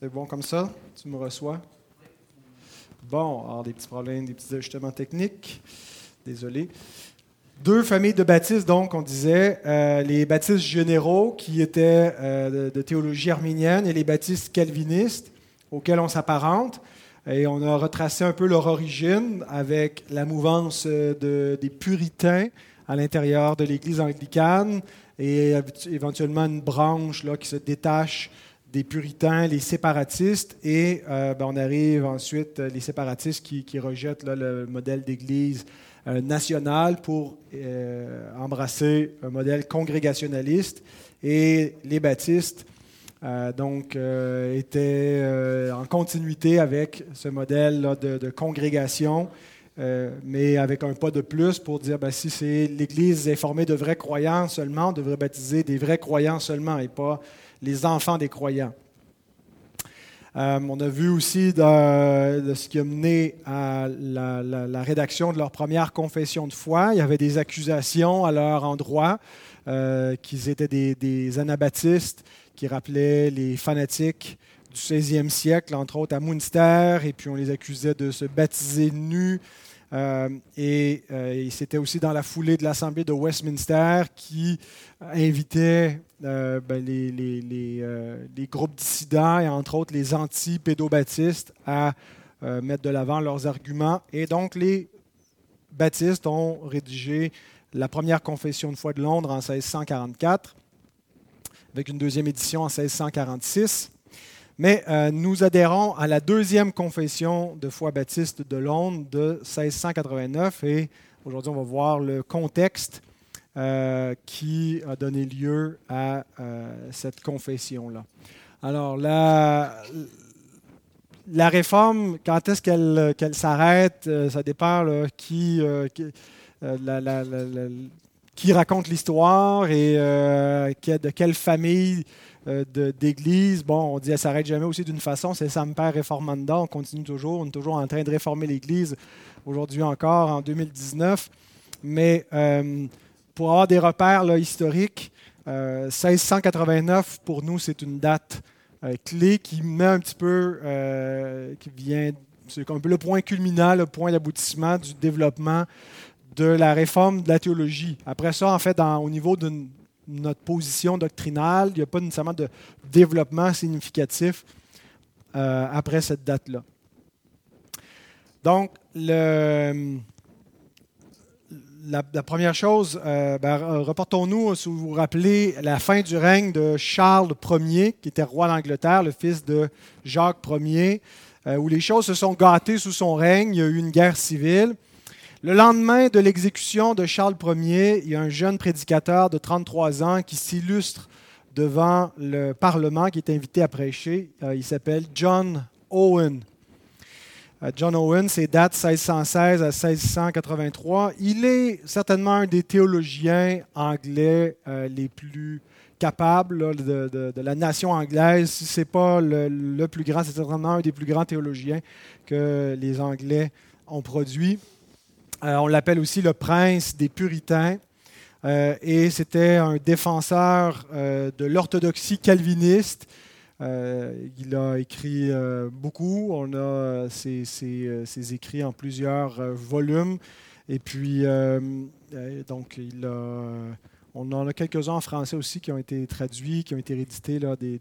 C'est bon comme ça? Tu me reçois? Bon, alors des petits problèmes, des petits ajustements techniques. Désolé. Deux familles de baptistes, donc, on disait, euh, les baptistes généraux qui étaient euh, de, théologie arménienne et les baptistes calvinistes auxquels on s'apparente. Et on a retracé un peu leur origine avec la mouvance euh, des puritains à l'intérieur de l'Église anglicane et éventuellement une branche là, qui se détache des puritains, les séparatistes, et ben, on arrive ensuite les séparatistes qui, rejettent le modèle d'Église euh, national pour euh, embrasser un modèle congrégationaliste. Et les baptistes, euh, donc, étaient en continuité avec ce modèle de, congrégation, mais avec un pas de plus pour dire ben, si c'est l'Église est formée de vrais croyants seulement, on devrait baptiser des vrais croyants seulement et pas les enfants des croyants. Euh, on a vu aussi de, ce qui a mené à la, rédaction de leur première confession de foi. Il y avait des accusations à leur endroit euh, qu'ils étaient des, anabaptistes qui rappelaient les fanatiques du 16e siècle, entre autres à Munster, et puis on les accusait de se baptiser nus. Euh, et, c'était aussi dans la foulée de l'Assemblée de Westminster qui invitait euh, ben, euh, les, groupes dissidents et entre autres les anti-pédobaptistes à euh, mettre de l'avant leurs arguments. Et donc les baptistes ont rédigé la première confession de foi de Londres en 1644, avec une deuxième édition en 1646. Mais nous adhérons à la deuxième confession de foi baptiste de Londres de 1689 et aujourd'hui on va voir le contexte euh, qui a donné lieu à euh, cette confession-là. Alors, la, la réforme, quand est-ce qu'elle s'arrête, euh, ça dépend qui, qui, raconte l'histoire et de quelle famille d'église. Bon, on dit qu'elle s'arrête jamais aussi d'une façon, c'est Samper Reformanda, on continue toujours, on est toujours en train de réformer l'Église aujourd'hui encore, en 2019. Mais pour avoir des repères historiques, 1689, euh, pour nous, c'est une date euh, clé qui met un petit peu, euh, qui vient, c'est un peu le point culminant, le point d'aboutissement du développement de la réforme de la théologie. Après ça, en fait, au niveau de notre position doctrinale, il n'y a pas nécessairement de développement significatif après cette date-là. Donc, la, première chose, euh, ben, reportons-nous, si vous vous rappelez, la fin du règne de Charles Ier, qui était roi d'Angleterre, le fils de Jacques Ier, euh, où les choses se sont gâtées sous son règne. Il y a eu une guerre civile. Le lendemain de l'exécution de Charles Ier, il y a un jeune prédicateur de 33 ans qui s'illustre devant le Parlement, qui est invité à prêcher. Euh, il s'appelle John Owen. Euh, John Owen, c'est date 1616 à 1683. Il est certainement un des théologiens anglais euh, les plus capables de, la nation anglaise. Si ce n'est pas le, plus grand, c'est certainement un des plus grands théologiens que les Anglais ont produit. Euh, on l'appelle aussi le prince des puritains. et c'était un défenseur de l'orthodoxie calviniste euh, il a écrit euh, beaucoup. On a ses, écrits en plusieurs euh, volumes. Et puis, donc, on en a quelques-uns en français aussi qui ont été traduits, qui ont été réédités, là, des,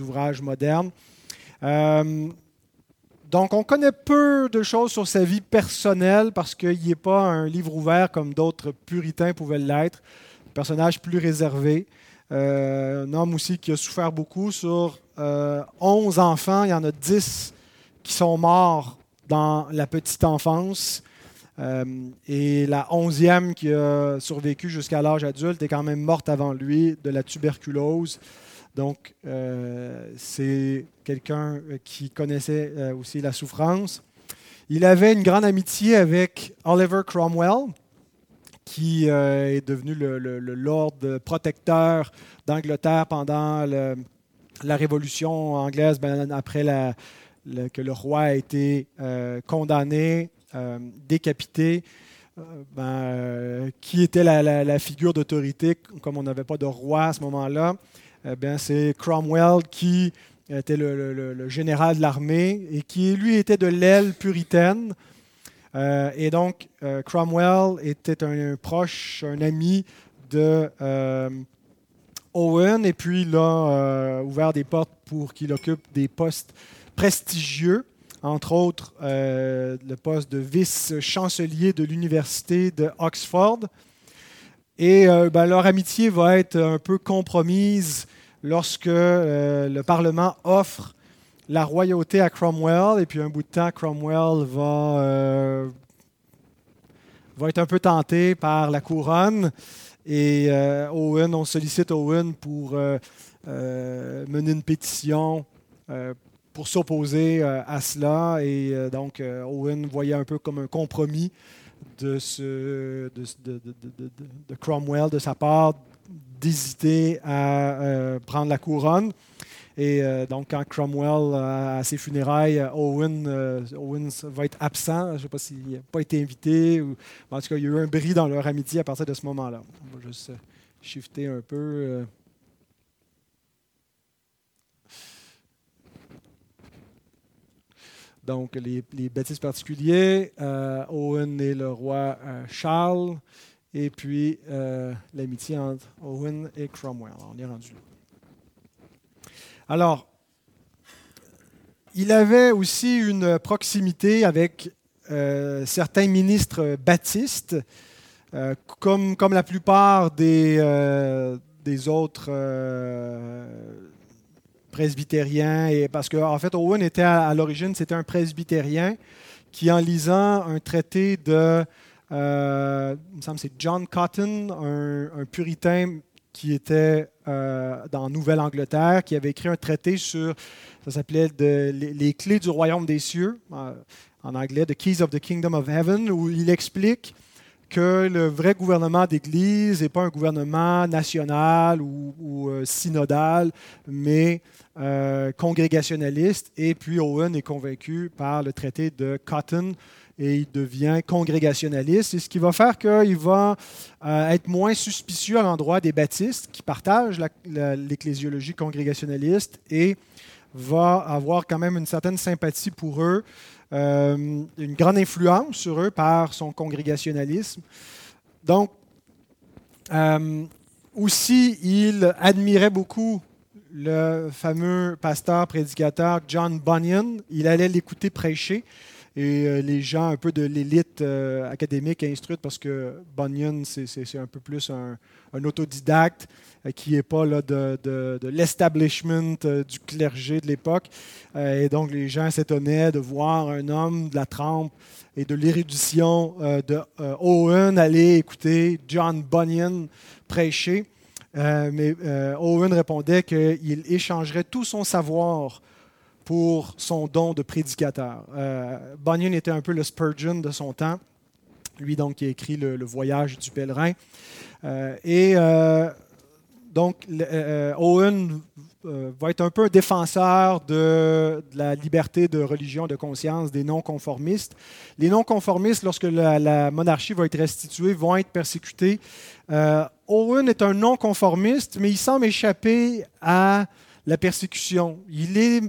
ouvrages modernes. Donc, on connaît peu de choses sur sa vie personnelle parce qu'il n'est pas un livre ouvert comme d'autres puritains pouvaient l'être. Personnage plus réservé. Euh, un homme aussi qui a souffert beaucoup. Sur 11 euh, enfants, il y en a 10 qui sont morts dans la petite enfance. Euh, et la onzième qui a survécu jusqu'à l'âge adulte est quand même morte avant lui de la tuberculose. Donc, c'est quelqu'un qui connaissait aussi la souffrance. Il avait une grande amitié avec Oliver Cromwell, qui euh, est devenu le, lord protecteur d'Angleterre pendant la Révolution anglaise, ben, après que le roi a été euh, condamné, euh, décapité. Ben, qui était la, figure d'autorité, comme on n'avait pas de roi à ce moment-là. Eh c'est Cromwell qui était le, général de l'armée et qui, lui, était de l'aile puritaine. Euh, et donc, euh, Cromwell était un, proche, un ami de euh, Owen, et puis il a ouvert des portes pour qu'il occupe des postes prestigieux, entre autres le poste de vice-chancelier de l'université de Oxford. Et ben, leur amitié va être un peu compromise lorsque euh, le Parlement offre la royauté à Cromwell, et puis un bout de temps, Cromwell va, euh, va être un peu tenté par la couronne. Et euh, Owen, on sollicite Owen pour mener une pétition pour s'opposer à cela. Et donc, Owen voyait un peu comme un compromis de, Cromwell de sa part d'hésiter à euh, prendre la couronne. Et euh, donc, quand Cromwell, à ses funérailles, Owen, euh, va être absent. Je ne sais pas s'il n'a pas été invité. Ou, en tout cas, il y a eu un bris dans leur amitié à partir de ce moment-là. On va juste shifter un peu. Donc, les, les baptistes particuliers, Owen et le roi Charles et puis euh, l'amitié entre Owen et Cromwell. On est rendu là. Alors, il avait aussi une proximité avec euh, certains ministres baptistes, euh, comme, comme la plupart des, des autres presbytériens, et parce qu'en en fait, Owen était à l'origine, c'était un presbytérien qui, en lisant un traité de euh, c'est John Cotton, un, puritain qui était euh, dans Nouvelle-Angleterre, qui avait écrit un traité sur, ça s'appelait les, clés du royaume des cieux, euh, en anglais, The Keys of the Kingdom of Heaven, où il explique que le vrai gouvernement d'Église n'est pas un gouvernement national ou, synodal, mais congrégationaliste. Et puis Owen est convaincu par le traité de Cotton et il devient congrégationaliste. C'est ce qui va faire qu'il va euh, être moins suspicieux à l'endroit des baptistes qui partagent l'ecclésiologie congrégationnaliste et va avoir quand même une certaine sympathie pour eux, euh, une grande influence sur eux par son congrégationalisme. Donc, euh, aussi, il admirait beaucoup le fameux pasteur prédicateur John Bunyan. Il allait l'écouter prêcher et euh, les gens un peu de l'élite euh, académique instruite, parce que Bunyan, c'est un peu plus un, autodidacte euh, qui n'est pas là, de, de, l'establishment du clergé de l'époque. et donc, les gens s'étonnaient de voir un homme de la trempe et de l'érudition de Owen aller écouter John Bunyan prêcher. mais Owen répondait qu'il échangerait tout son savoir pour son don de prédicateur. Euh, Bunyan était un peu le Spurgeon de son temps, lui donc qui a écrit Le, Voyage du pèlerin. Euh, et euh, donc Owen va être un peu un défenseur de, la liberté de religion, de conscience des non-conformistes. Les non-conformistes, lorsque la, la, monarchie va être restituée, vont être persécutés. Owen est un non-conformiste, mais il semble échapper à la persécution. Il est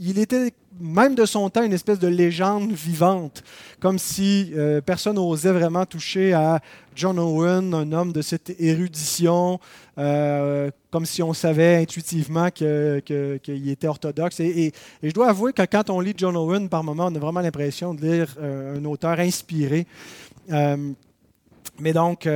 il était même de son temps une espèce de légende vivante, comme si euh, personne n'osait vraiment toucher à John Owen, un homme de cette érudition, euh, comme si on savait intuitivement qu'il était orthodoxe. Et, je dois avouer que quand on lit John Owen, par moment, on a vraiment l'impression de lire euh, un auteur inspiré. Mais donc,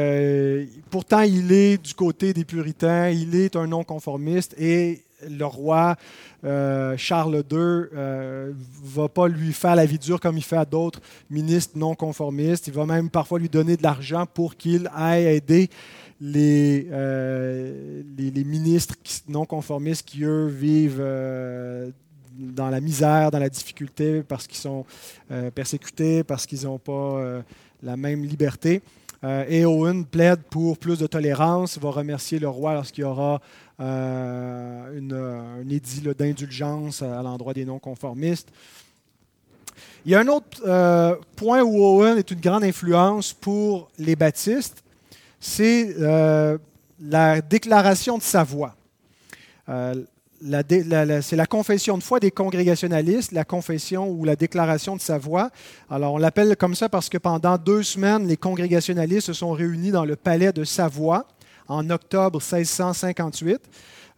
pourtant, il est du côté des puritains, il est un non-conformiste et le roi euh, Charles II ne euh, va pas lui faire la vie dure comme il fait à d'autres ministres non conformistes. Il va même parfois lui donner de l'argent pour qu'il aille aider les, euh, les, ministres non conformistes qui, eux, vivent dans la misère, dans la difficulté, parce qu'ils sont persécutés, parce qu'ils n'ont pas la même liberté. Et Owen plaide pour plus de tolérance, va remercier le roi lorsqu'il y aura euh, un édit d'indulgence à l'endroit des non-conformistes. Il y a un autre euh, point où Owen est une grande influence pour les baptistes, c'est euh, la déclaration de sa voix. C'est la confession de foi des congrégationalistes, la confession ou la déclaration de sa. Alors, on l'appelle comme ça parce que pendant deux semaines, les congrégationalistes se sont réunis dans le palais de Savoie en octobre 1658.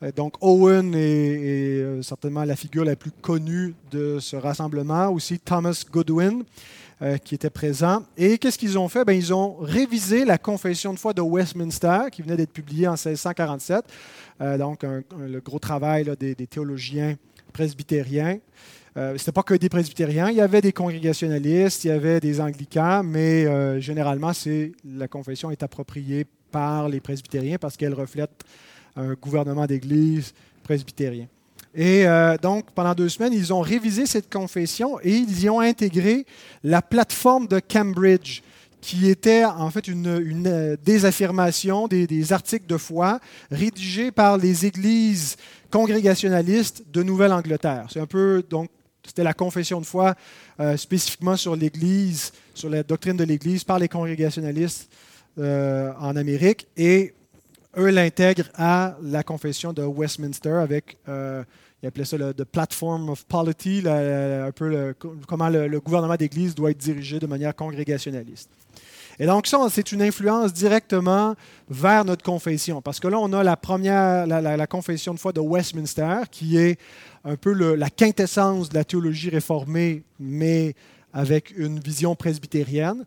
Euh, donc, Owen est, est, certainement la figure la plus connue de ce rassemblement, aussi Thomas Goodwin. Euh, qui étaient présents. Et qu'est-ce qu'ils ont fait? Ben, ils ont révisé la confession de foi de Westminster, qui venait d'être publiée en 1647. Euh, donc, le gros travail des, théologiens presbytériens. Euh, Ce pas que des presbytériens, il y avait des congrégationalistes, il y avait des anglicans, mais généralement, la confession est appropriée par les presbytériens parce qu'elle reflète un gouvernement d'Église presbytérien. Et euh, donc, pendant deux semaines, ils ont révisé cette confession et ils y ont intégré la plateforme de Cambridge, qui était en fait une, une euh, désaffirmation des, des, articles de foi rédigés par les églises congrégationalistes de Nouvelle-Angleterre. C'est un peu, donc, c'était la confession de foi euh, spécifiquement sur l'Église, sur la doctrine de l'Église par les congrégationalistes en Amérique. Et eux l'intègrent à la confession de Westminster avec il appelait ça le the platform of polity, un peu comment le, gouvernement d'Église doit être dirigé de manière congrégationaliste. Et donc ça, c'est une influence directement vers notre confession, parce que là, on a la première, la, confession de foi de Westminster, qui est un peu la quintessence de la théologie réformée, mais avec une vision presbytérienne,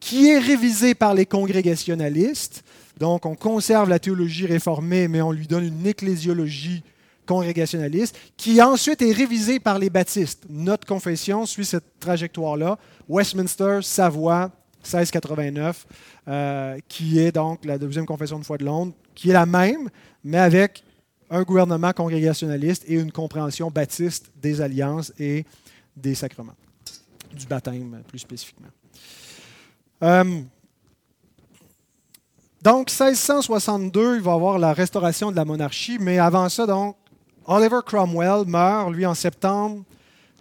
qui est révisée par les congrégationalistes. Donc, on conserve la théologie réformée, mais on lui donne une ecclésiologie congrégationaliste, qui ensuite est révisé par les baptistes. Notre confession suit cette trajectoire-là. Westminster, Savoie, 1689, euh, qui est donc la deuxième confession de foi de Londres, qui est la même, mais avec un gouvernement congrégationaliste et une compréhension baptiste des alliances et des sacrements, du baptême plus spécifiquement. Euh, donc, 1662, il va y avoir la restauration de la monarchie, mais avant ça, donc, Oliver Cromwell meurt, lui, en septembre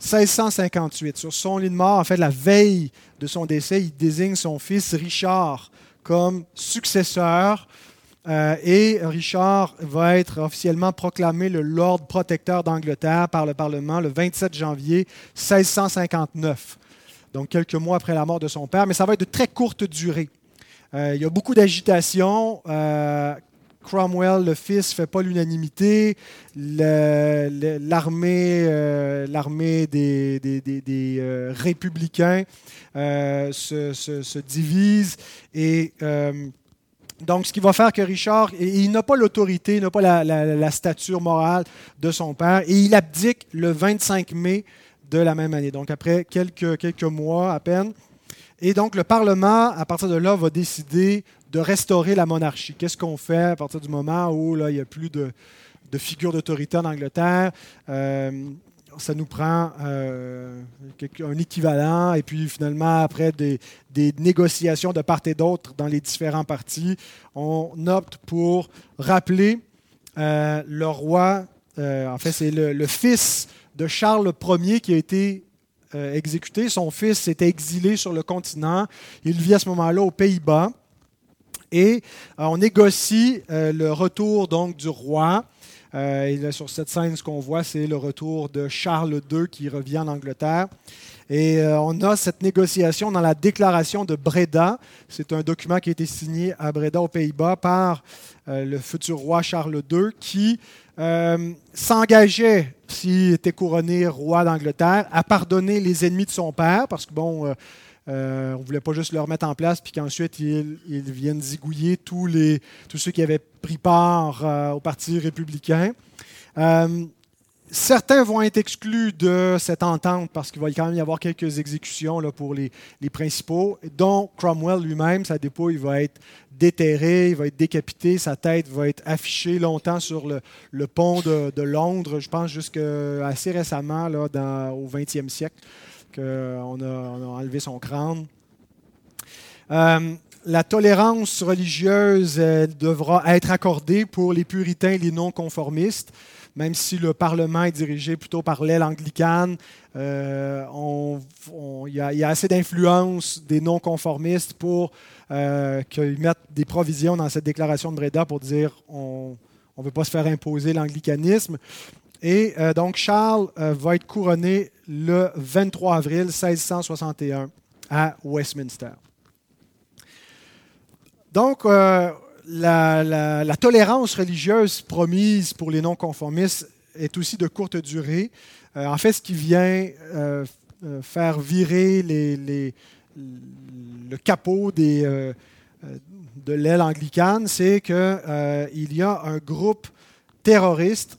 1658. Sur son lit de mort, en fait, la veille de son décès, il désigne son fils Richard comme successeur. Euh, et Richard va être officiellement proclamé le Lord protecteur d'Angleterre par le Parlement le 27 janvier 1659, donc quelques mois après la mort de son père, mais ça va être de très courte durée. Euh, il y a beaucoup d'agitation. Euh, Cromwell, le fils, ne fait pas l'unanimité. L'armée euh, des, euh, républicains euh, se, divise. Et donc, ce qui va faire que Richard, il n'a pas l'autorité, il n'a pas la, stature morale de son père, et il abdique le 25 mai de la même année, donc après quelques, quelques mois à peine. Et donc, le Parlement, à partir de là, va décider de restaurer la monarchie. Qu'est-ce qu'on fait à partir du moment où là, il n'y a plus de, de figure d'autorité en Angleterre? Euh, ça nous prend euh, un équivalent, et puis finalement, après des, négociations de part et d'autre dans les différents partis, on opte pour rappeler euh, le roi, en fait c'est le, le, fils de Charles Ier qui a été exécuté. Son fils s'était exilé sur le continent. Il vit à ce moment-là aux Pays-Bas. Et euh, on négocie euh, le retour donc du roi. Euh, sur cette scène, ce qu'on voit, c'est le retour de Charles II qui revient en Angleterre. Et on a cette négociation dans la déclaration de Breda. C'est un document qui a été signé à Breda, aux Pays-Bas, par le futur roi Charles II, qui s'engageait, s'il était couronné roi d'Angleterre, à pardonner les ennemis de son père, parce que, bon, euh, on ne voulait pas juste le remettre en place, puis qu'ensuite ils, viennent zigouiller tous, ceux qui avaient pris part euh, au Parti républicain. Euh, certains vont être exclus de cette entente parce qu'il va quand même y avoir quelques exécutions pour les, principaux, dont Cromwell lui-même, sa dépouille va être déterrée, il va être décapité, sa tête va être affichée longtemps sur le, pont de, Londres, je pense jusqu'à assez récemment, au 20e siècle qu'on on a enlevé son crâne. Euh, la tolérance religieuse devra être accordée pour les puritains et les non-conformistes, même si le Parlement est dirigé plutôt par l'aile anglicane. Euh, il y, a assez d'influence des non-conformistes pour euh, qu'ils mettent des provisions dans cette déclaration de Breda pour dire on ne veut pas se faire imposer l'anglicanisme. Et donc Charles va être couronné le 23 avril 1661 à Westminster. Donc, la, tolérance religieuse promise pour les non-conformistes est aussi de courte durée. Euh, en fait, ce qui vient euh, euh, faire virer le capot de l'aile anglicane, c'est qu'il y a un groupe terroriste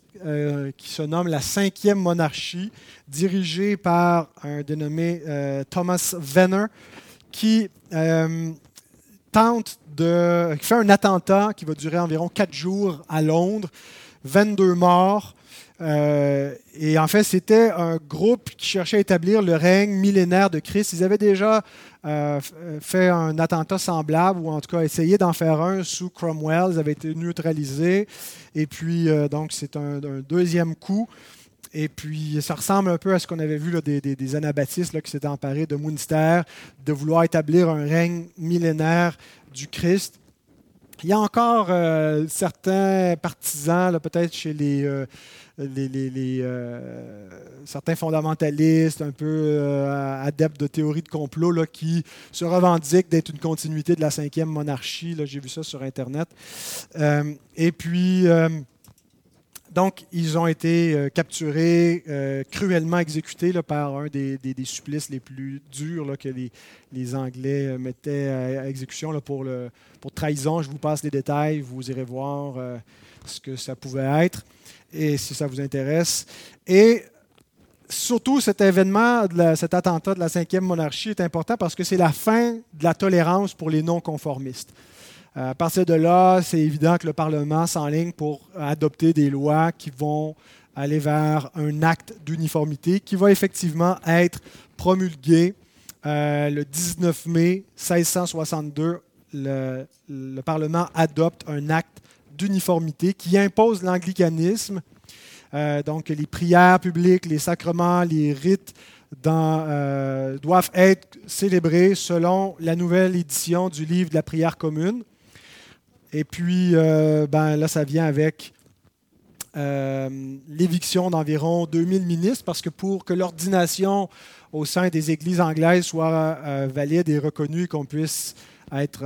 qui se nomme la cinquième monarchie, dirigé par un dénommé Thomas Venner, qui tente de, qui fait un attentat qui va durer environ quatre jours à Londres, 22 morts. Euh, et en fait, c'était un groupe qui cherchait à établir le règne millénaire de Christ. Ils avaient déjà euh, fait un attentat semblable, ou en tout cas essayé d'en faire un sous Cromwell. Ils avaient été neutralisés. Et puis, euh, donc, c'est un, deuxième coup. Et puis, ça ressemble un peu à ce qu'on avait vu là, des, des, anabaptistes là, qui s'étaient emparés de Munster, de vouloir établir un règne millénaire du Christ. Il y a encore euh, certains partisans, peut-être chez les, euh, euh, certains fondamentalistes, un peu adeptes de théories de complot, là, qui se revendiquent d'être une continuité de la cinquième monarchie. J'ai vu ça sur Internet. et puis, donc, ils ont été euh, capturés, euh, cruellement exécutés par un des, supplices les plus durs que les, Anglais euh, mettaient à, exécution pour, pour trahison. Je vous passe les détails, vous irez voir ce que ça pouvait être, et si ça vous intéresse. Et surtout, cet événement, cet attentat de la cinquième monarchie est important parce que c'est la fin de la tolérance pour les non-conformistes. Euh, à partir de là, c'est évident que le Parlement s'enligne pour adopter des lois qui vont aller vers un acte d'uniformité qui va effectivement être promulgué euh, le 19 mai 1662. Le, Parlement adopte un acte d'uniformité qui impose l'anglicanisme. Euh, donc, les prières publiques, les sacrements, les rites doivent être célébrés selon la nouvelle édition du livre de la prière commune. Et puis, euh, ben, là, ça vient avec euh, l'éviction d'environ 2000 ministres, parce que pour que l'ordination au sein des églises anglaises soit euh, valide et reconnue, qu'on puisse être,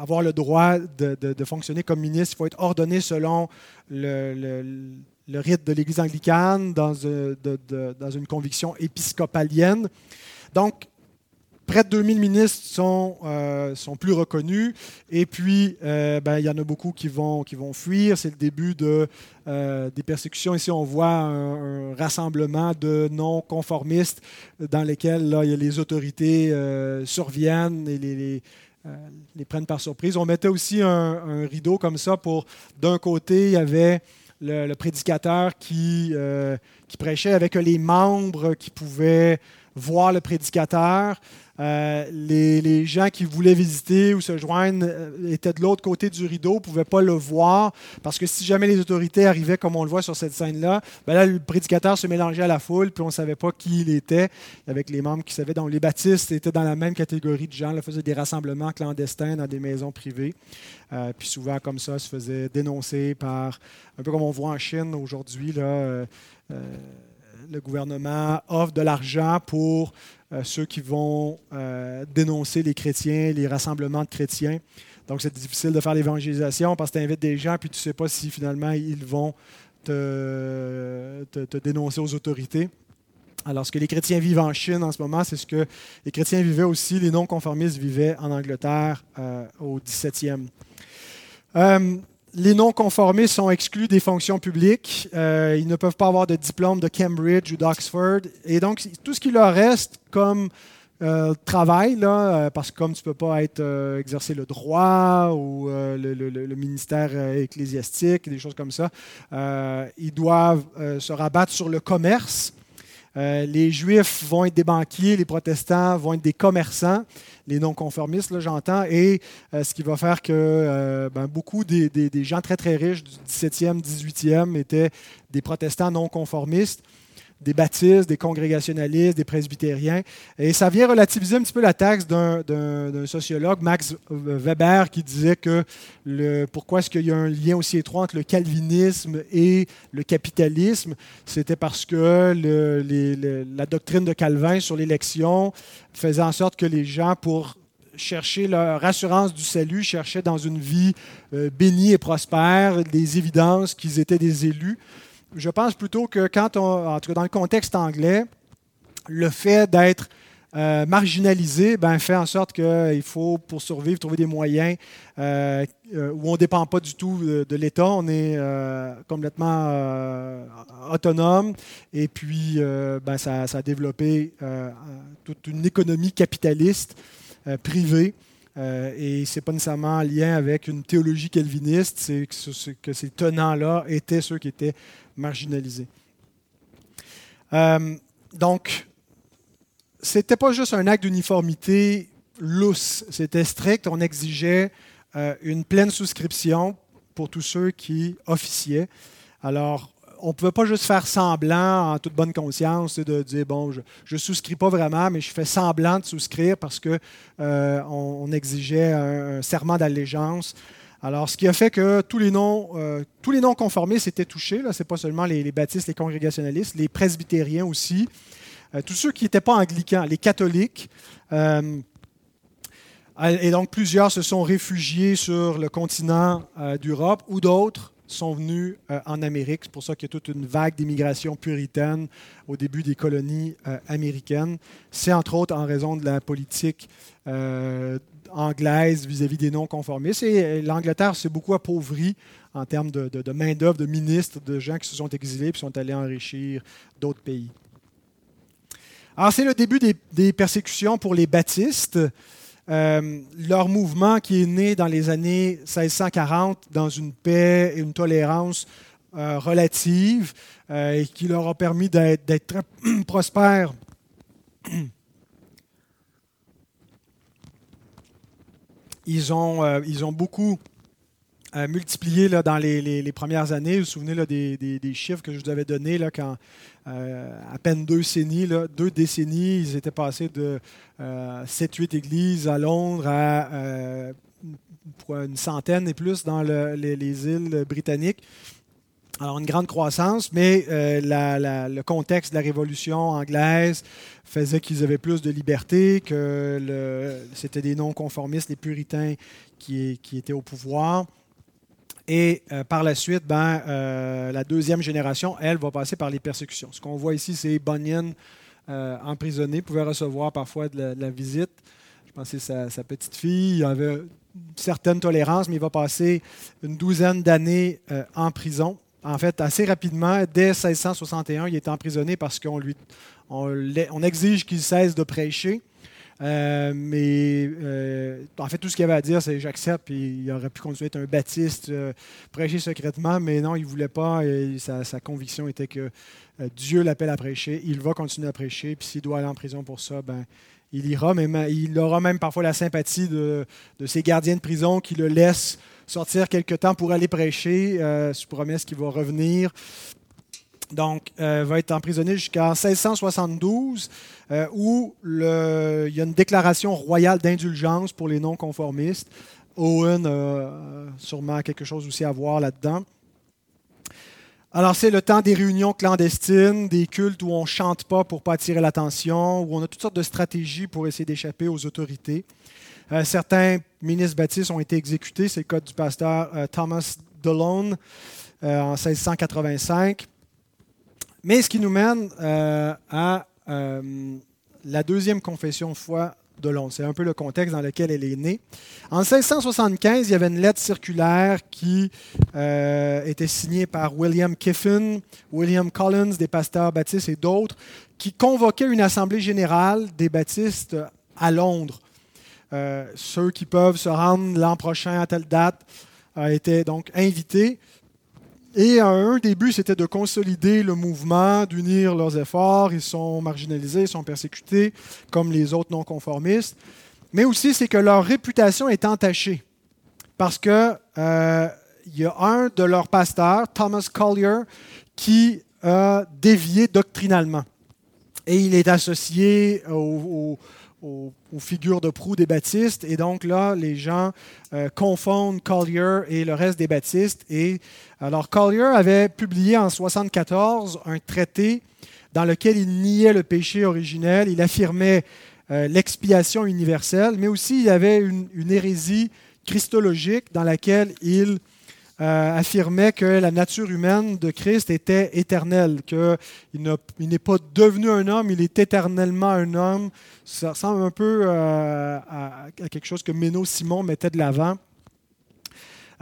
avoir le droit de, fonctionner comme ministre, il faut être ordonné selon le, rite de l'Église anglicane, dans, dans une conviction épiscopalienne. Donc, près de 2000 ministres sont, euh, sont plus reconnus. Et puis, euh, ben, il y en a beaucoup qui vont, qui vont fuir. C'est le début euh, des persécutions. Ici, on voit un, rassemblement de non-conformistes dans lesquels les autorités surviennent et les, prennent par surprise. On mettait aussi un, rideau comme ça pour, d'un côté, il y avait le, prédicateur qui prêchait avec les membres qui pouvaient voir le prédicateur. Euh, les, gens qui voulaient visiter ou se joindre euh, étaient de l'autre côté du rideau, ne pouvaient pas le voir, parce que si jamais les autorités arrivaient, comme on le voit sur cette scène-là, ben là, le prédicateur se mélangeait à la foule, puis on ne savait pas qui il était, avec les membres qui savaient. Donc, les baptistes étaient dans la même catégorie de gens, faisaient des rassemblements clandestins dans des maisons privées. Euh, puis souvent, comme ça, se faisaient dénoncer par, un peu comme on voit en Chine aujourd'hui, là, le gouvernement offre de l'argent pour euh, ceux qui vont euh, dénoncer les chrétiens, les rassemblements de chrétiens. Donc, c'est difficile de faire l'évangélisation parce que tu invites des gens puis tu ne sais pas si finalement ils vont te, dénoncer aux autorités. Alors, ce que les chrétiens vivent en Chine en ce moment, c'est ce que les chrétiens vivaient aussi, les non-conformistes vivaient en Angleterre euh, au 17e les non-conformistes sont exclus des fonctions publiques. Euh, ils ne peuvent pas avoir de diplôme de Cambridge ou d'Oxford. Et donc, tout ce qui leur reste comme euh, travail, euh, parce que comme tu ne peux pas exercer le droit ou le, ministère ecclésiastique, des choses comme ça, ils doivent se rabattre sur le commerce. Les Juifs vont être des banquiers, les protestants vont être des commerçants les non-conformistes, j'entends, et euh, ce qui va faire que euh, ben, beaucoup des, gens très très riches du 17e, 18e étaient des protestants non-conformistes. Des baptistes, des congrégationalistes, des presbytériens. Et ça vient relativiser un petit peu la d'un sociologue, Max Weber, qui disait que pourquoi est-ce qu'il y a un lien aussi étroit entre le calvinisme et le capitalisme, c'était parce que la doctrine de Calvin sur l'élection faisait en sorte que les gens, pour chercher leur assurance du salut, cherchaient dans une vie euh, bénie et prospère des évidences qu'ils étaient des élus je pense plutôt que quand on, en tout cas dans le contexte anglais, le fait d'être euh, marginalisé ben, fait en sorte qu'il faut, pour survivre, trouver des moyens euh, euh, où on ne dépend pas du tout de, l'État, on est complètement autonome. Et puis ben, ça, a développé toute une économie capitaliste privée. et ce n'est pas nécessairement en lien avec une théologie calviniste, c'est que ces tenants-là étaient ceux qui étaient marginalisés. Euh, donc, c'était pas juste un acte d'uniformité lousse, c'était strict. On exigeait euh, une pleine souscription pour tous ceux qui officiaient. Alors, on ne pouvait pas juste faire semblant en toute bonne conscience de dire bon, je ne souscris pas vraiment, mais je fais semblant de souscrire parce qu'on euh, on exigeait un serment d'allégeance alors, ce qui a fait que tous les noms, euh, tous les noms conformistes étaient touchés. Ce n'est pas seulement les, baptistes, les congrégationalistes, les presbytériens aussi, euh, tous ceux qui n'étaient pas anglicans, les catholiques. Euh, et donc, plusieurs se sont réfugiés sur le continent d'Europe ou d'autres sont venus en Amérique. C'est pour ça qu'il y a toute une vague d'immigration puritaine au début des colonies américaines. C'est entre autres en raison de la politique anglaise vis-à-vis des non-conformistes. Et euh, l'Angleterre s'est beaucoup appauvrie en termes de, main-d'œuvre, de ministres, de gens qui se sont exilés et sont allés enrichir d'autres pays. Alors, c'est le début des, persécutions pour les baptistes. Euh, leur mouvement qui est né dans les années 1640 dans une paix et une tolérance euh, relative et qui leur a permis d'être très prospères ils ont, euh, ils ont beaucoup euh, multiplié là, dans les, premières années. Vous vous souvenez là, des, chiffres que je vous avais donnés là, quand euh, à peine deux décennies, deux décennies, ils étaient passés de 7-8 églises à Londres à une centaine et plus dans les, îles britanniques. Alors, une grande croissance, mais le contexte de la Révolution anglaise, faisait qu'ils avaient plus de liberté, que c'était des non-conformistes, les puritains qui, étaient au pouvoir. Et euh, par la suite, ben, euh, la deuxième génération, elle, va passer par les persécutions. Ce qu'on voit ici, c'est Bunyan euh, emprisonné, pouvait recevoir parfois de la, visite. Je pense c'est sa, petite fille. Il avait une certaine tolérance, mais il va passer une douzaine d'années en prison. En fait, assez rapidement, dès 1661, il est emprisonné parce qu'on exige qu'il cesse de prêcher. Euh, mais euh, en fait, tout ce qu'il avait à dire, c'est j'accepte, et il aurait pu continuer à être un baptiste, euh, prêcher secrètement, mais non, il ne voulait pas, et sa, conviction était que Dieu l'appelle à prêcher, il va continuer à prêcher, puis s'il doit aller en prison pour ça, ben, il ira, mais il aura même parfois la sympathie de, ses gardiens de prison qui le laissent sortir quelque temps pour aller prêcher, sous promesse qu'il va revenir donc, euh, va être emprisonné jusqu'en 1672, euh, où il y a une déclaration royale d'indulgence pour les non-conformistes. Owen a sûrement quelque chose aussi à voir là-dedans. Alors, c'est le temps des réunions clandestines, des cultes où on ne chante pas pour ne pas attirer l'attention, où on a toutes sortes de stratégies pour essayer d'échapper aux autorités. Euh, certains ministres baptistes ont été exécutés. C'est le cas du pasteur Thomas Delone en 1685. Mais ce qui nous mène euh, à euh, la deuxième confession de foi de Londres. C'est un peu le contexte dans lequel elle est née. En 1675, il y avait une lettre circulaire qui euh, était signée par William Kiffin, William Collins, des pasteurs baptistes et d'autres, qui convoquait une assemblée générale des baptistes à Londres. ceux qui peuvent se rendre l'an prochain à telle date étaient donc invités. Et un début, c'était de consolider le mouvement, d'unir leurs efforts. Ils sont marginalisés, ils sont persécutés, comme les autres non-conformistes. Mais aussi, c'est que leur réputation est entachée. Parce que euh, il y a un de leurs pasteurs, Thomas Collier, qui a dévié doctrinalement. Et il est associé aux, figures de proue des baptistes. Et donc là, les gens euh, confondent Collier et le reste des baptistes. Et alors, Collier avait publié en 1974 un traité dans lequel il niait le péché originel. Il affirmait euh, l'expiation universelle, mais aussi il y avait une, hérésie christologique dans laquelle il euh, affirmait que la nature humaine de Christ était éternelle, qu'il n'est pas devenu un homme, il est éternellement un homme. Ça ressemble un peu euh, à, quelque chose que Méno Simon mettait de l'avant.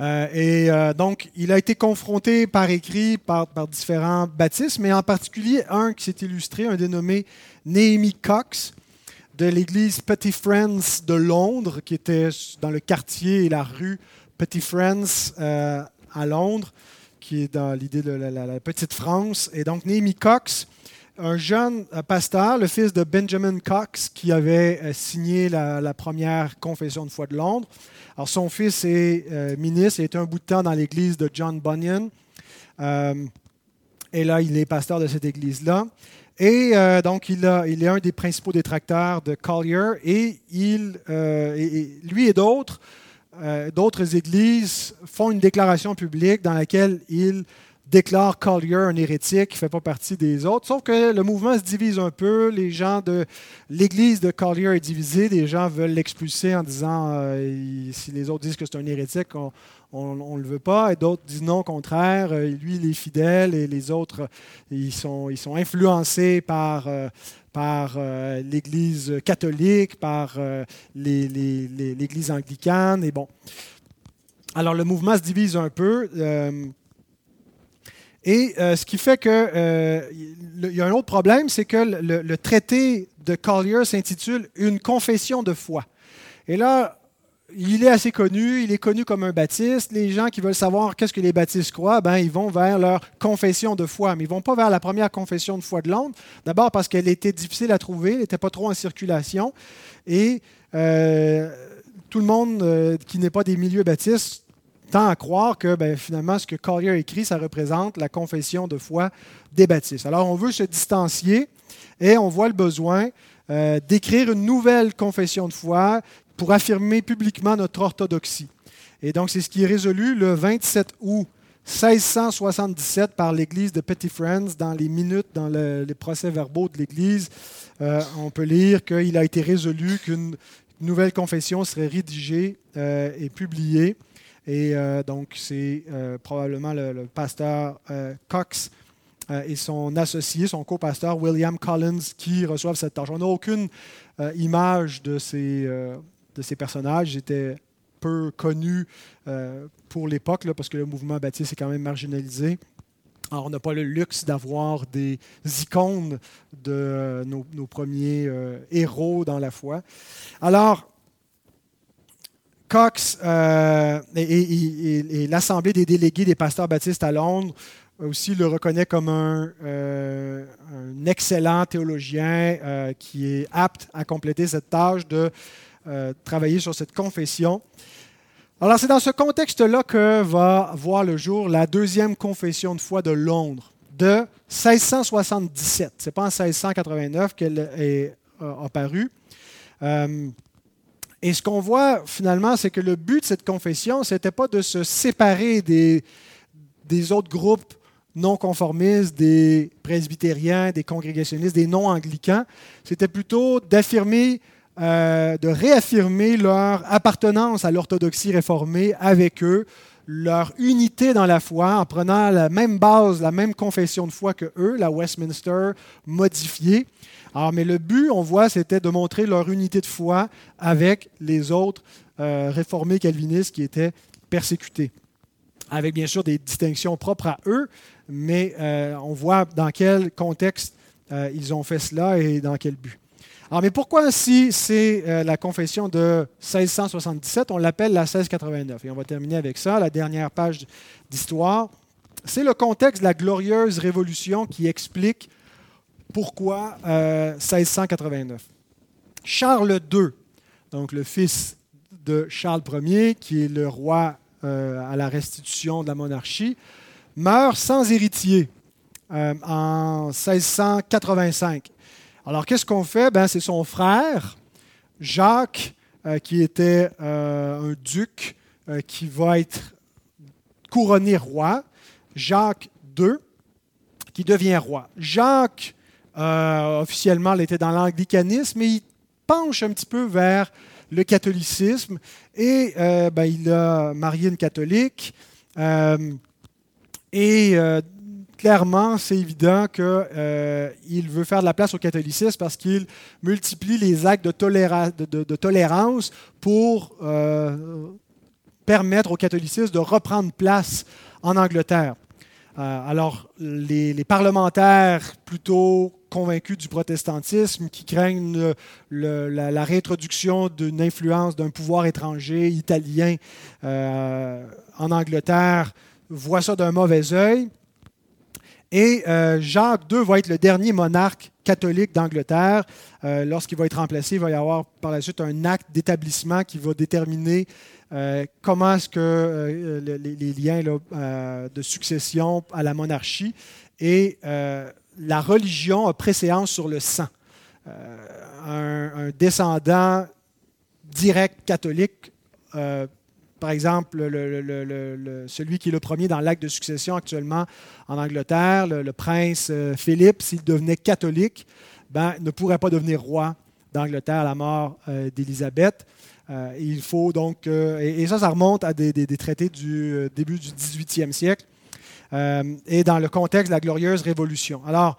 et donc, il a été confronté par écrit par, différents baptistes, mais en particulier un qui s'est illustré, un dénommé Néhémie Cox, de l'église Petit Friends de Londres, qui était dans le quartier et la rue Petit Friends euh, à Londres, qui est dans l'idée de la, petite France. Et donc, Néhémie Cox, un jeune euh, pasteur, le fils de Benjamin Cox, qui avait euh, signé la, première confession de foi de Londres. Alors, son fils est ministre et est un bout de temps dans l'église de John Bunyan. et là, il est pasteur de cette église-là. Et euh, donc, il, est un des principaux détracteurs de Collier et, il, euh, lui et d'autres, euh, d'autres églises font une déclaration publique dans laquelle il déclare Collier un hérétique qui ne fait pas partie des autres. Sauf que le mouvement se divise un peu. Les gens de l'église de Collier est divisée. Des gens veulent l'expulser en disant si les autres disent que c'est un hérétique, on ne le veut pas, et d'autres disent non, au contraire, euh, lui, il est fidèle, et les autres, ils sont, ils sont influencés par, euh, par euh, l'Église catholique, par l'Église anglicane, et bon. Alors, le mouvement se divise un peu. et ce qui fait que il y a un autre problème, c'est que le, le traité de Collier s'intitule Une confession de foi. Et là, il est assez connu, il est connu comme un baptiste. Les gens qui veulent savoir qu'est-ce que les baptistes croient, ben, ils vont vers leur confession de foi, mais ils ne vont pas vers la première confession de foi de Londres. D'abord parce qu'elle était difficile à trouver, elle n'était pas trop en circulation. Et euh, tout le monde euh, qui n'est pas des milieux baptistes tend à croire que ben, finalement, ce que Collier écrit, ça représente la confession de foi des baptistes. Alors, on veut se distancier et on voit le besoin euh, d'écrire une nouvelle confession de foi pour affirmer publiquement notre orthodoxie. Et donc, c'est ce qui est résolu le 27 août 1677 par l'Église de Petit Friends dans les minutes, dans les procès-verbaux de l'Église. Euh, on peut lire qu'il a été résolu qu'une nouvelle confession serait rédigée euh, et publiée. Et euh, donc, c'est probablement le, pasteur Cox et son associé, son co-pasteur William Collins, qui reçoivent cette tâche. On n'a aucune image de ces de ces personnages étaient peu connus euh, pour l'époque, parce que le mouvement baptiste est quand même marginalisé. Alors, on n'a pas le luxe d'avoir des icônes de euh, nos, premiers euh, héros dans la foi. Alors, Cox et, l'Assemblée des délégués des pasteurs baptistes à Londres aussi le reconnaît comme un, un excellent théologien qui est apte à compléter cette tâche de euh, travailler sur cette confession. Alors c'est dans ce contexte-là que va voir le jour la deuxième confession de foi de Londres de 1677. Ce n'est pas en 1689 qu'elle est euh, apparue. Euh, et ce qu'on voit finalement, c'est que le but de cette confession, ce n'était pas de se séparer des, des autres groupes non conformistes, des presbytériens, des congrégationnistes, des non-anglicans. C'était plutôt d'affirmer euh, de réaffirmer leur appartenance à l'orthodoxie réformée avec eux, leur unité dans la foi en prenant la même base, la même confession de foi que eux, la Westminster modifiée. Alors, mais le but, on voit, c'était de montrer leur unité de foi avec les autres euh, réformés calvinistes qui étaient persécutés, avec bien sûr des distinctions propres à eux, mais euh, on voit dans quel contexte ils ont fait cela et dans quel but. Alors, mais pourquoi, si c'est euh, la confession de 1677, on l'appelle la 1689? Et on va terminer avec ça, la dernière page d'histoire. C'est le contexte de la glorieuse révolution qui explique pourquoi 1689. Euh, Charles II, donc le fils de Charles Ier, qui est le roi euh, à la restitution de la monarchie, meurt sans héritier. en 1685. Alors, qu'est-ce qu'on fait? Ben, c'est son frère, Jacques, qui était un duc, qui va être couronné roi. Jacques II, qui devient roi. Jacques, officiellement, il était dans l'anglicanisme, mais il penche un petit peu vers le catholicisme et euh, ben, il a marié une catholique. Euh, et euh, clairement, c'est évident qu'il veut faire de la place au catholicisme parce qu'il multiplie les actes de, tolérance pour permettre au catholicisme de reprendre place en Angleterre. alors, les, parlementaires plutôt convaincus du protestantisme, qui craignent la, réintroduction d'une influence d'un pouvoir étranger italien euh, en Angleterre, voient ça d'un mauvais œil. Et euh, Jacques II va être le dernier monarque catholique d'Angleterre. Euh, lorsqu'il va être remplacé, il va y avoir par la suite un acte d'établissement qui va déterminer comment est-ce que les, liens de succession à la monarchie et la religion a préséance sur le sang. Euh, un, descendant direct catholique, euh, par exemple, celui qui est le premier dans l'acte de succession actuellement en Angleterre, le, prince euh, Philippe, s'il devenait catholique, ben, ne pourrait pas devenir roi d'Angleterre à la mort d'Élisabeth. il faut donc, et, ça, ça remonte à des, des traités du début du 18e siècle. Euh, et dans le contexte de la glorieuse Révolution. Alors,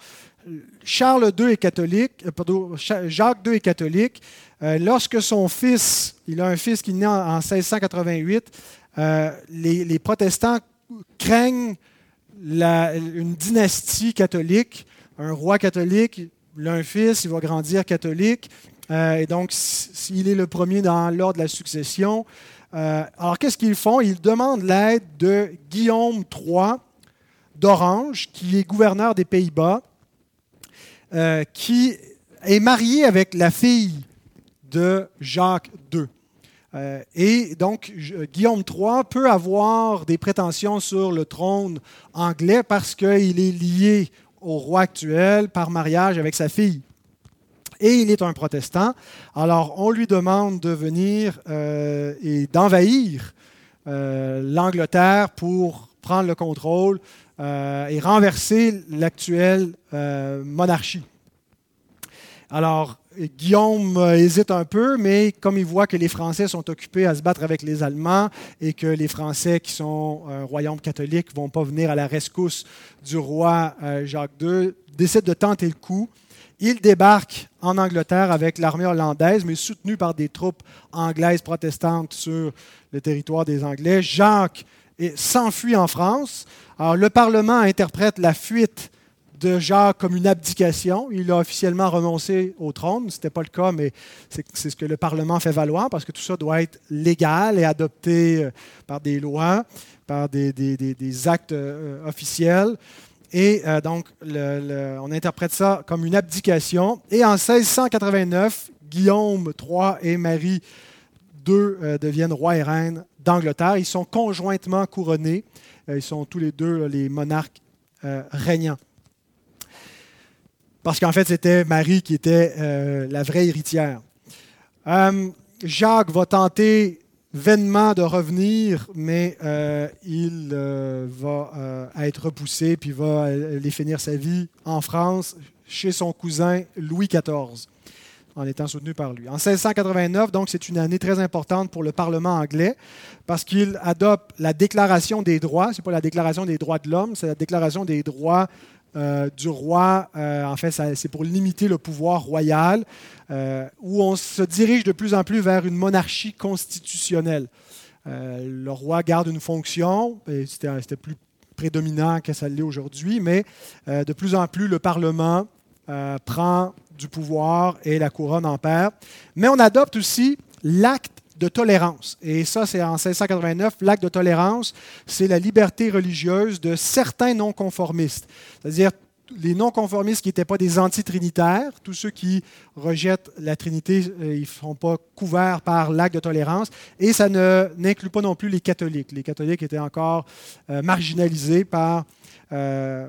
Charles II est catholique, euh, Jacques II est catholique. Euh, lorsque son fils, il a un fils qui naît en, 1688, les, protestants craignent une dynastie catholique, un roi catholique, il a un fils, il va grandir catholique, et donc s'il est le premier dans l'ordre de la succession. alors qu'est-ce qu'ils font? Ils demandent l'aide de Guillaume III, d'Orange, qui est gouverneur des Pays-Bas, euh, qui est marié avec la fille de Jacques II. Euh, et donc, Guillaume III peut avoir des prétentions sur le trône anglais parce qu'il est lié au roi actuel par mariage avec sa fille. Et il est un protestant. Alors, on lui demande de venir euh, et d'envahir l'Angleterre pour prendre le contrôle euh, et renverser l'actuelle euh, monarchie. Alors, Guillaume euh, hésite un peu, mais comme il voit que les Français sont occupés à se battre avec les Allemands et que les Français qui sont un royaume catholique ne vont pas venir à la rescousse du roi Jacques II, décide de tenter le coup. Il débarque en Angleterre avec l'armée hollandaise, mais soutenu par des troupes anglaises protestantes sur le territoire des Anglais. Jacques s'enfuit en France. Alors, le Parlement interprète la fuite de Jacques comme une abdication. Il a officiellement renoncé au trône. Ce n'était pas le cas, mais c'est ce que le Parlement fait valoir parce que tout ça doit être légal et adopté euh, par des lois, par des, actes euh, officiels. Et euh, donc, on interprète ça comme une abdication. Et en 1689, Guillaume III et Marie II deviennent rois et reines d'Angleterre. Ils sont conjointement couronnés. Euh, ils sont tous les deux les monarques euh, régnants. Parce qu'en fait, c'était Marie qui était euh, la vraie héritière. Jacques va tenter vainement de revenir, mais il va être repoussé, puis va aller finir sa vie en France chez son cousin Louis XIV en étant soutenu par lui. En 1689, donc, c'est une année très importante pour le Parlement anglais parce qu'il adopte la Déclaration des droits. Ce n'est pas la Déclaration des droits de l'homme, c'est la Déclaration des droits euh, du roi. Euh, en fait, c'est pour limiter le pouvoir royal, euh, où on se dirige de plus en plus vers une monarchie constitutionnelle. le roi garde une fonction, c'était plus prédominant que ça l'est aujourd'hui, mais de plus en plus, le Parlement prend du pouvoir et la couronne en perd. Mais on adopte aussi l'acte de tolérance. Et ça, c'est en 1689. L'acte de tolérance, c'est la liberté religieuse de certains non-conformistes. C'est-à-dire les non-conformistes qui n'étaient pas des anti-trinitaires, tous ceux qui rejettent la Trinité, euh, ils ne sont pas couverts par l'acte de tolérance. Et ça n'inclut pas non plus les catholiques. Les catholiques étaient encore euh, marginalisés par euh,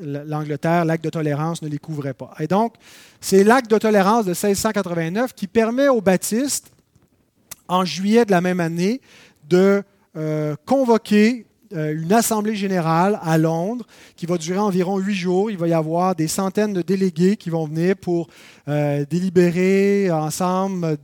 l'Angleterre, l'acte de tolérance ne les couvrait pas. Et donc, c'est l'acte de tolérance de 1689 qui permet aux baptistes, en juillet de la même année, de euh, convoquer euh, une assemblée générale à Londres qui va durer environ huit jours. Il va y avoir des centaines de délégués qui vont venir pour euh, délibérer ensemble,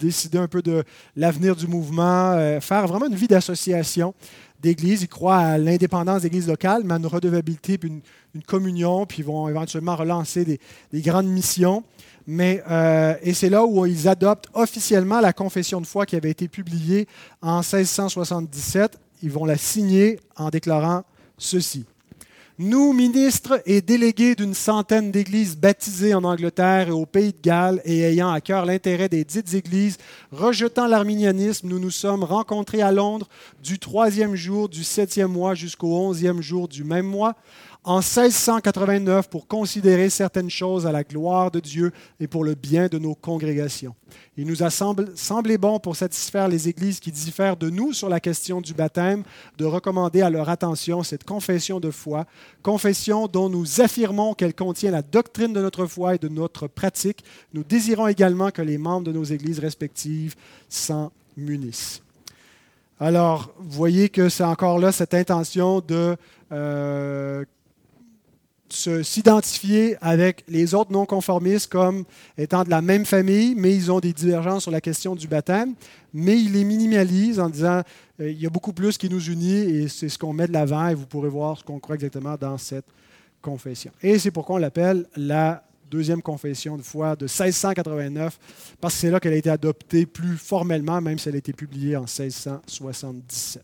décider un peu de l'avenir du mouvement, faire vraiment une vie d'association d'église. Ils croient à l'indépendance d'église locales, mais à une redevabilité, puis une, communion, puis ils vont éventuellement relancer des, grandes missions. Mais, euh, et c'est là où ils adoptent officiellement la confession de foi qui avait été publiée en 1677. Ils vont la signer en déclarant ceci. Nous, ministres et délégués d'une centaine d'églises baptisées en Angleterre et au Pays de Galles et ayant à cœur l'intérêt des dites églises, rejetant l'arminianisme, nous nous sommes rencontrés à Londres du troisième jour du septième mois jusqu'au onzième jour du même mois en 1689 pour considérer certaines choses à la gloire de Dieu et pour le bien de nos congrégations. Il nous a semblé bon pour satisfaire les églises qui diffèrent de nous sur la question du baptême de recommander à leur attention cette confession de foi, confession dont nous affirmons qu'elle contient la doctrine de notre foi et de notre pratique. Nous désirons également que les membres de nos églises respectives s'en munissent. Alors, vous voyez que c'est encore là cette intention de euh, s'identifier avec les autres non-conformistes comme étant de la même famille, mais ils ont des divergences sur la question du baptême, mais ils les minimalisent en disant euh, il y a beaucoup plus qui nous unit et c'est ce qu'on met de l'avant et vous pourrez voir ce qu'on croit exactement dans cette confession. Et c'est pourquoi on l'appelle la deuxième confession de foi de 1689, parce que c'est là qu'elle a été adoptée plus formellement, même si elle a été publiée en 1677.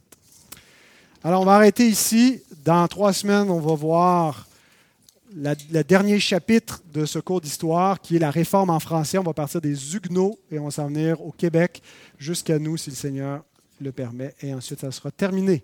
Alors, on va arrêter ici. Dans trois semaines, on va voir le dernier chapitre de ce cours d'histoire, qui est la réforme en français. On va partir des Huguenots et on va s'en venir au Québec jusqu'à nous, si le Seigneur le permet. Et ensuite, ça sera terminé.